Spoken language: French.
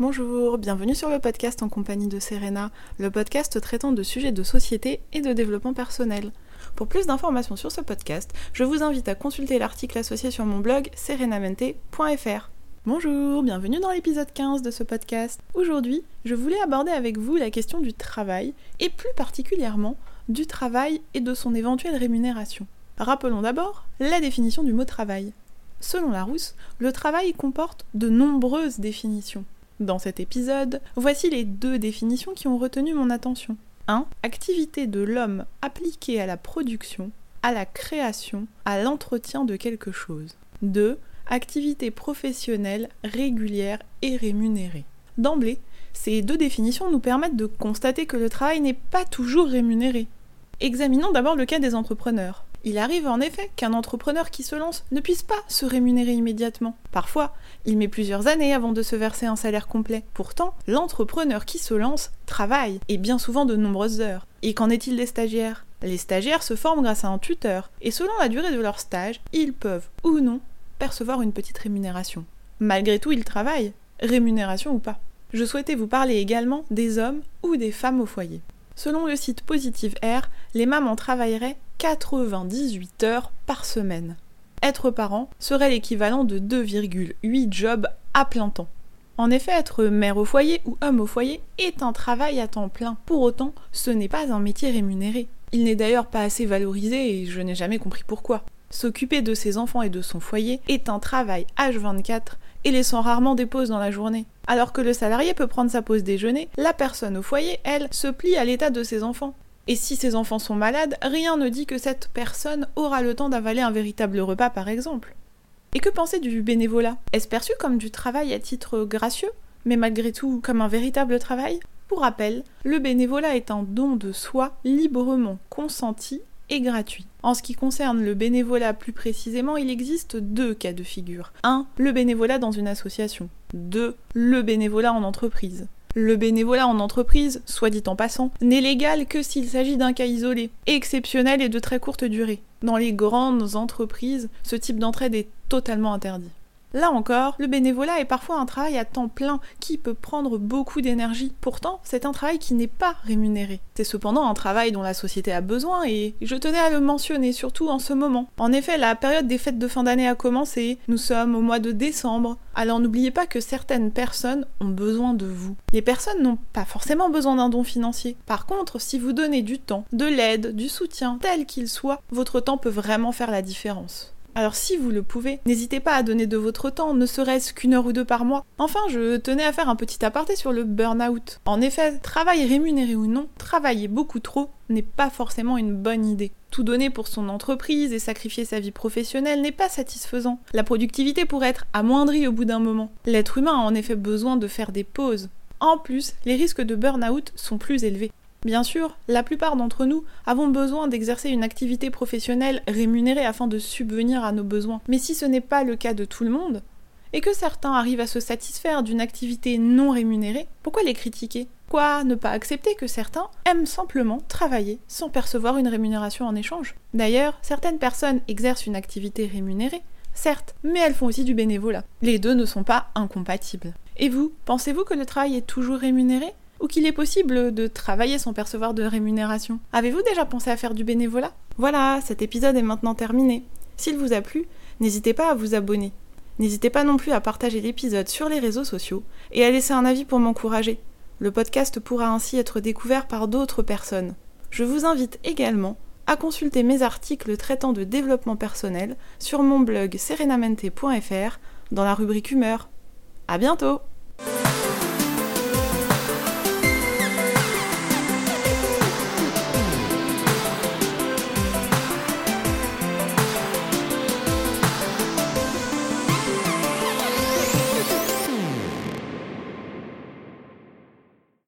Bonjour, bienvenue sur le podcast en compagnie de Serena, le podcast traitant de sujets de société et de développement personnel. Pour plus d'informations sur ce podcast, je vous invite à consulter l'article associé sur mon blog serenamente.fr. Bonjour, bienvenue dans l'épisode 15 de ce podcast. Aujourd'hui, je voulais aborder avec vous la question du travail, et plus particulièrement du travail et de son éventuelle rémunération. Rappelons d'abord la définition du mot travail. Selon Larousse, le travail comporte de nombreuses définitions. Dans cet épisode, voici les deux définitions qui ont retenu mon attention. 1. Activité de l'homme appliquée à la production, à la création, à l'entretien de quelque chose. 2. Activité professionnelle régulière et rémunérée. D'emblée, ces deux définitions nous permettent de constater que le travail n'est pas toujours rémunéré. Examinons d'abord le cas des entrepreneurs. Il arrive en effet qu'un entrepreneur qui se lance ne puisse pas se rémunérer immédiatement. Parfois, il met plusieurs années avant de se verser un salaire complet. Pourtant, l'entrepreneur qui se lance travaille, et bien souvent de nombreuses heures. Et qu'en est-il des stagiaires? Les stagiaires se forment grâce à un tuteur, et selon la durée de leur stage, ils peuvent, ou non, percevoir une petite rémunération. Malgré tout, ils travaillent, rémunération ou pas. Je souhaitais vous parler également des hommes ou des femmes au foyer. Selon le site Positive Air, les mamans travailleraient 98 heures par semaine. Être parent serait l'équivalent de 2,8 jobs à plein temps. En effet, être mère au foyer ou homme au foyer est un travail à temps plein. Pour autant, ce n'est pas un métier rémunéré. Il n'est d'ailleurs pas assez valorisé et je n'ai jamais compris pourquoi. S'occuper de ses enfants et de son foyer est un travail H24 et laissant rarement des pauses dans la journée. Alors que le salarié peut prendre sa pause déjeuner, la personne au foyer, elle, se plie à l'état de ses enfants. Et si ses enfants sont malades, rien ne dit que cette personne aura le temps d'avaler un véritable repas par exemple. Et que penser du bénévolat? Est-ce perçu comme du travail à titre gracieux, mais malgré tout comme un véritable travail? Pour rappel, le bénévolat est un don de soi librement consenti et gratuit. En ce qui concerne le bénévolat plus précisément, il existe deux cas de figure. 1. Le bénévolat dans une association. 2. Le bénévolat en entreprise. Le bénévolat en entreprise, soit dit en passant, n'est légal que s'il s'agit d'un cas isolé, exceptionnel et de très courte durée. Dans les grandes entreprises, ce type d'entraide est totalement interdit. Là encore, le bénévolat est parfois un travail à temps plein qui peut prendre beaucoup d'énergie. Pourtant, c'est un travail qui n'est pas rémunéré. C'est cependant un travail dont la société a besoin et je tenais à le mentionner, surtout en ce moment. En effet, la période des fêtes de fin d'année a commencé, nous sommes au mois de décembre, alors n'oubliez pas que certaines personnes ont besoin de vous. Les personnes n'ont pas forcément besoin d'un don financier. Par contre, si vous donnez du temps, de l'aide, du soutien, tel qu'il soit, votre temps peut vraiment faire la différence. Alors si vous le pouvez, n'hésitez pas à donner de votre temps, ne serait-ce qu'une heure ou deux par mois. Enfin, je tenais à faire un petit aparté sur le burn-out. En effet, travail rémunéré ou non, travailler beaucoup trop n'est pas forcément une bonne idée. Tout donner pour son entreprise et sacrifier sa vie professionnelle n'est pas satisfaisant. La productivité pourrait être amoindrie au bout d'un moment. L'être humain a en effet besoin de faire des pauses. En plus, les risques de burn-out sont plus élevés. Bien sûr, la plupart d'entre nous avons besoin d'exercer une activité professionnelle rémunérée afin de subvenir à nos besoins. Mais si ce n'est pas le cas de tout le monde, et que certains arrivent à se satisfaire d'une activité non rémunérée, pourquoi les critiquer? Quoi ne pas accepter que certains aiment simplement travailler sans percevoir une rémunération en échange? D'ailleurs, certaines personnes exercent une activité rémunérée, certes, mais elles font aussi du bénévolat. Les deux ne sont pas incompatibles. Et vous, pensez-vous que le travail est toujours rémunéré? Ou qu'il est possible de travailler sans percevoir de rémunération. Avez-vous déjà pensé à faire du bénévolat? Voilà, cet épisode est maintenant terminé. S'il vous a plu, n'hésitez pas à vous abonner. N'hésitez pas non plus à partager l'épisode sur les réseaux sociaux et à laisser un avis pour m'encourager. Le podcast pourra ainsi être découvert par d'autres personnes. Je vous invite également à consulter mes articles traitant de développement personnel sur mon blog serenamente.fr dans la rubrique humeur. À bientôt!